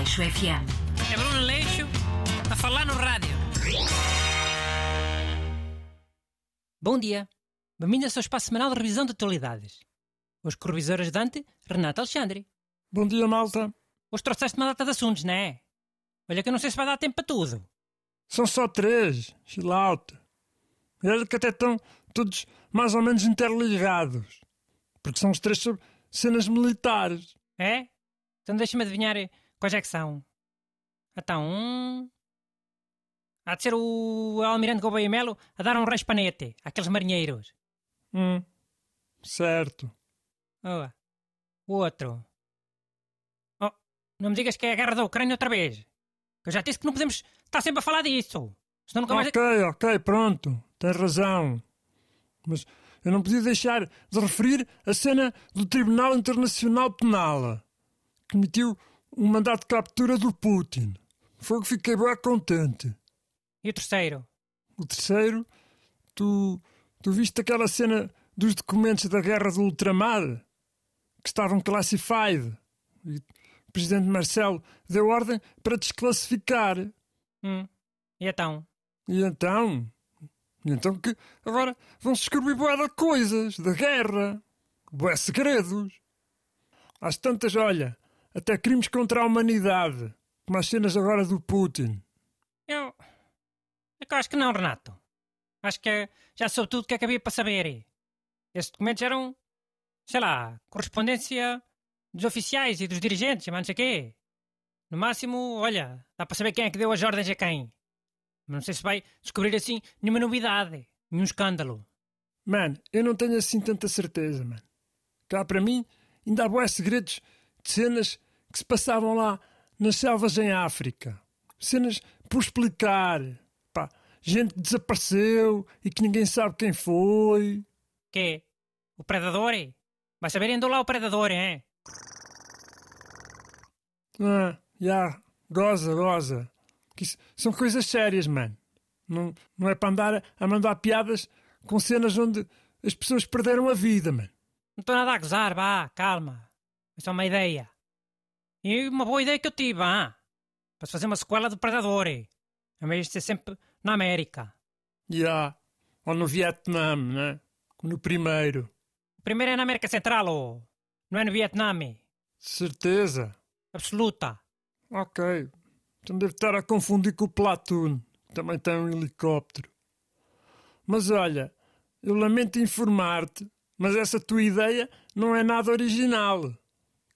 Leixo FM. É Bruno Leixo a falar no rádio. Bom dia. Bem-vindo ao seu espaço semanal de revisão de atualidades. Hoje com o revisor ajudante, Renato Alexandre. Bom dia, malta. Hoje trouxeste uma data de assuntos, não é? Olha que eu não sei se vai dar tempo para tudo. São só três. Chill out. Olha que até estão todos mais ou menos interligados. Porque são os três sobre cenas militares. É? Então deixa-me adivinhar quais é que são. Então, um... Há de ser o Almirante Gouveia Melo a dar um raspanete àqueles marinheiros. Hum. Certo. Oh. O outro. Oh, não me digas que é a guerra da Ucrânia outra vez. Eu já disse que não podemos estar sempre a falar disso. Senão nunca mais... Ok, ok, pronto. Tens razão. Mas eu não podia deixar de referir a cena do Tribunal Internacional Penal, que emitiu um mandato de captura do Putin. Foi que fiquei bem contente. E o terceiro? O terceiro, tu, tu viste aquela cena dos documentos da guerra do ultramar que estavam classified. E o presidente Marcelo deu ordem para desclassificar. Hum. E então? E então? E então que agora vão-se descobrir boa de coisas, da guerra, boé segredos. Às tantas, olha, até crimes contra a humanidade, como as cenas agora do Putin. Eu. Eu acho que não, Renato. Acho que já soube tudo o que é que havia para saber. Esses documentos eram, sei lá, correspondência dos oficiais e dos dirigentes, mas não sei quê. No máximo, olha, dá para saber quem é que deu as ordens a quem. Mas não sei se vai descobrir assim nenhuma novidade, nenhum escândalo. Mano, eu não tenho assim tanta certeza, mano. Cá para mim, ainda há boas segredos de cenas que se passavam lá nas selvas em África. Cenas por explicar. Pá, gente que desapareceu e que ninguém sabe quem foi. Quê? O predador? Vai saber andou lá o predador, hein? Ah, já, goza, goza. Que isso são coisas sérias, mano. Não, não é para andar a mandar piadas com cenas onde as pessoas perderam a vida, mano. Não estou nada a gozar, vá, calma. É só uma ideia. E uma boa ideia que eu tive, ah? Para fazer uma sequela do Predador. Em vez de ser sempre na América. Já. Ou no Vietnã, né? No primeiro. O primeiro é na América Central, ou não é no Vietnã? Certeza. Absoluta. Ok. Então deve estar a confundir com o Platoon. que Também tem um helicóptero. Mas olha, eu lamento informar-te, mas essa tua ideia não é nada original.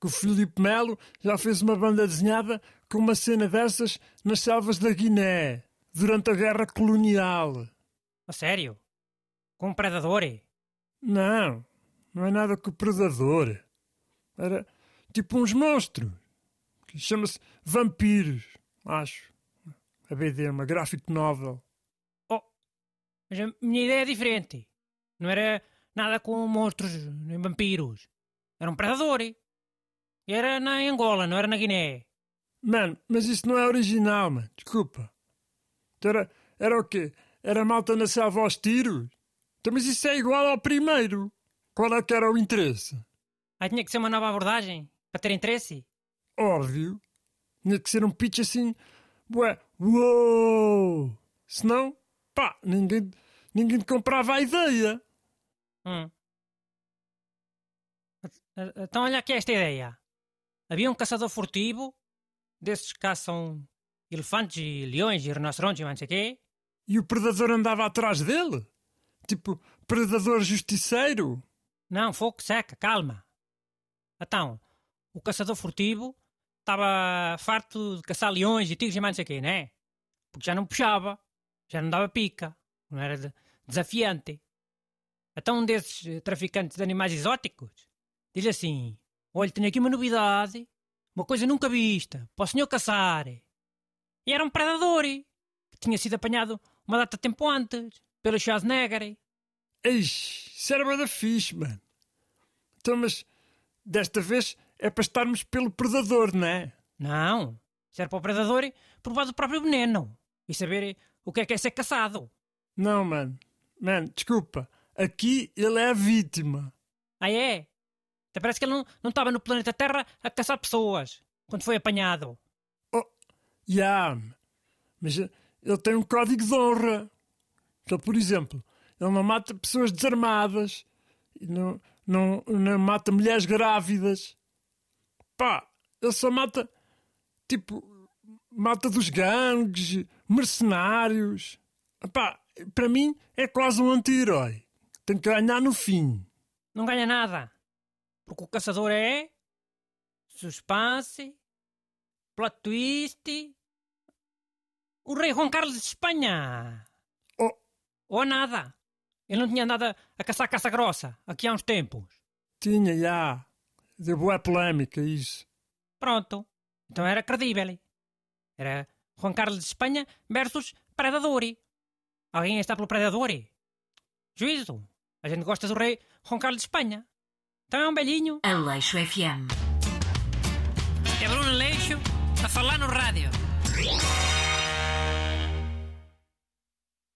Que o Filipe Melo já fez uma banda desenhada com uma cena dessas nas selvas da Guiné, durante a Guerra Colonial. A sério? Com um Predador? Não, não é nada com o Predador. Era tipo uns monstros. Chama-se Vampiros, acho. A BD, uma graphic novel. Oh, mas a minha ideia é diferente. Não era nada com monstros nem vampiros. Era um predador. Era na Angola, não era na Guiné. Mano, mas isso não é original, mano. Desculpa. Então Era, era o quê? Era malta na selva aos tiros? Então, mas isso é igual ao primeiro. Qual é que era o interesse? Aí tinha que ser uma nova abordagem para ter interesse. Óbvio. Tinha que ser um pitch assim. Ué, uou! Senão, pá, ninguém, ninguém te comprava a ideia. Hum. Então olha aqui esta ideia. Havia um caçador furtivo, desses que caçam elefantes e leões e rinocerontes e não sei o quê. E o predador andava atrás dele? Tipo, predador justiceiro? Não, fogo seca, calma. Então, o caçador furtivo estava farto de caçar leões e tigres e mais não sei o quê, né? Porque já não puxava, já não dava pica, não era de- desafiante. Então um desses traficantes de animais exóticos diz assim, olha, tenho aqui uma novidade, uma coisa nunca vista, para o senhor caçar. E era um predador, que tinha sido apanhado uma data de tempo antes, pelo Schwarzenegger. Eixe, isso era da fixe, mano. Então, mas desta vez é para estarmos pelo predador, não é? Não, isso era para o predador provar do próprio veneno e saber o que é que é ser caçado. Não, mano. Mano, desculpa. Aqui ele é a vítima. Ah, é? Até parece que ele não, não estava no planeta Terra a caçar pessoas quando foi apanhado. Yeah, mas ele tem um código de honra. Ele, por exemplo, ele não mata pessoas desarmadas, não, não, não mata mulheres grávidas. Pá, ele só mata, tipo, mata dos gangues, mercenários. Pá, para mim é quase um anti-herói. Tem que ganhar no fim. Não ganha nada. Porque o caçador é. Suspense. Plot twist. O rei Juan Carlos de Espanha. Oh, Ou nada. Ele não tinha andado a caçar caça grossa aqui há uns tempos. tinha, já. Deu boa polémica isso. Pronto. Então era credível. Era Juan Carlos de Espanha versus Predador. Alguém está pelo Predador? Juízo. A gente gosta do rei Juan Carlos de Espanha. Então é um velhinho. Aleixo FM. É Bruno Leixo a falar no rádio.